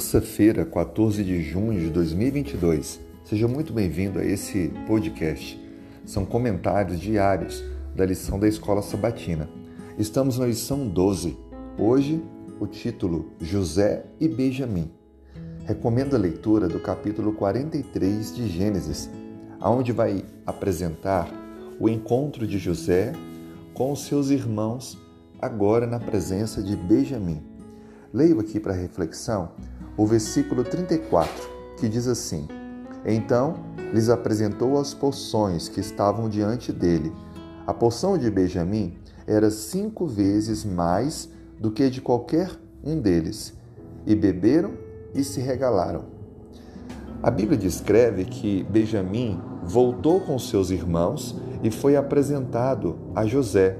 terça-feira, 14 de junho de 2022. Seja muito bem-vindo a esse podcast. São comentários diários da lição da Escola Sabatina. Estamos na lição 12. Hoje, o título José e Benjamim. Recomendo a leitura do capítulo 43 de Gênesis, aonde vai apresentar o encontro de José com os seus irmãos, agora na presença de Benjamim. Leio aqui para reflexão o versículo 34, que diz assim: Então lhes apresentou as porções que estavam diante dele. A porção de Benjamim era cinco vezes mais do que de qualquer um deles, e beberam e se regalaram. A Bíblia descreve que Benjamim voltou com seus irmãos e foi apresentado a José.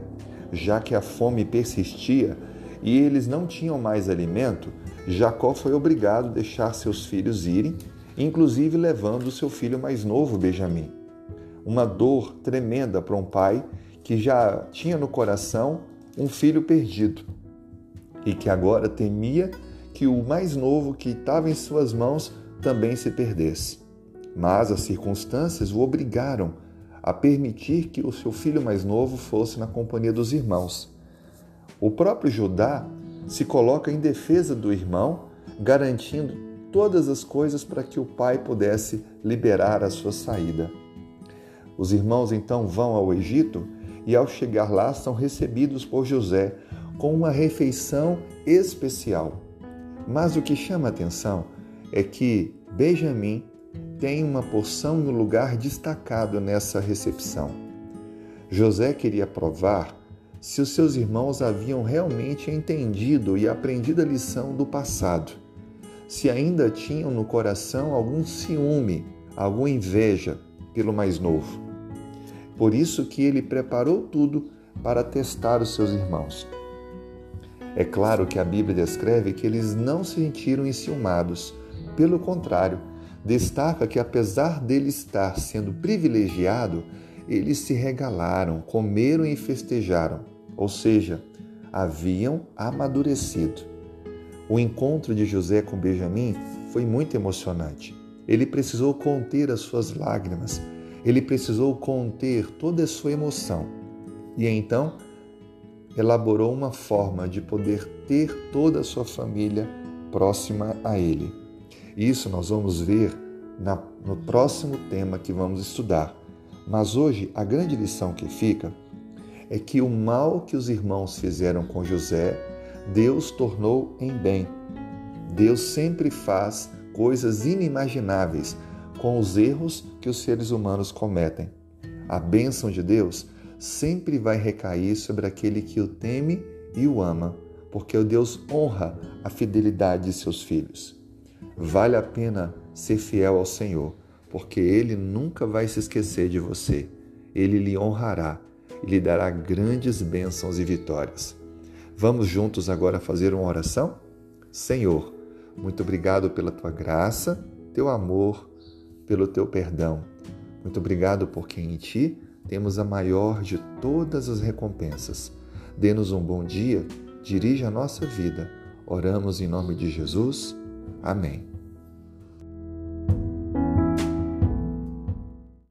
Já que a fome persistia, e eles não tinham mais alimento, Jacó foi obrigado a deixar seus filhos irem, inclusive levando seu filho mais novo, Benjamim. Uma dor tremenda para um pai que já tinha no coração um filho perdido e que agora temia que o mais novo que estava em suas mãos também se perdesse. Mas as circunstâncias o obrigaram a permitir que o seu filho mais novo fosse na companhia dos irmãos. O próprio Judá se coloca em defesa do irmão, garantindo todas as coisas para que o pai pudesse liberar a sua saída. Os irmãos então vão ao Egito e, ao chegar lá, são recebidos por José com uma refeição especial. Mas o que chama a atenção é que Benjamim tem uma porção e um lugar destacado nessa recepção. José queria provar se os seus irmãos haviam realmente entendido e aprendido a lição do passado, se ainda tinham no coração algum ciúme, alguma inveja pelo mais novo. Por isso que ele preparou tudo para testar os seus irmãos. É claro que a Bíblia descreve que eles não se sentiram enciumados, pelo contrário, destaca que apesar dele estar sendo privilegiado, eles se regalaram, comeram e festejaram, ou seja, haviam amadurecido. O encontro de José com Benjamim foi muito emocionante. Ele precisou conter as suas lágrimas, ele precisou conter toda a sua emoção. E então elaborou uma forma de poder ter toda a sua família próxima a ele. Isso nós vamos ver na, no próximo tema que vamos estudar. Mas hoje a grande lição que fica é que o mal que os irmãos fizeram com José, Deus tornou em bem. Deus sempre faz coisas inimagináveis com os erros que os seres humanos cometem. A bênção de Deus sempre vai recair sobre aquele que o teme e o ama, porque o Deus honra a fidelidade de seus filhos. Vale a pena ser fiel ao Senhor, porque Ele nunca vai se esquecer de você. Ele lhe honrará e lhe dará grandes bênçãos e vitórias. Vamos juntos agora fazer uma oração? Senhor, muito obrigado pela tua graça, teu amor, pelo teu perdão. Muito obrigado porque em ti temos a maior de todas as recompensas. Dê-nos um bom dia, dirija a nossa vida. Oramos em nome de Jesus. Amém.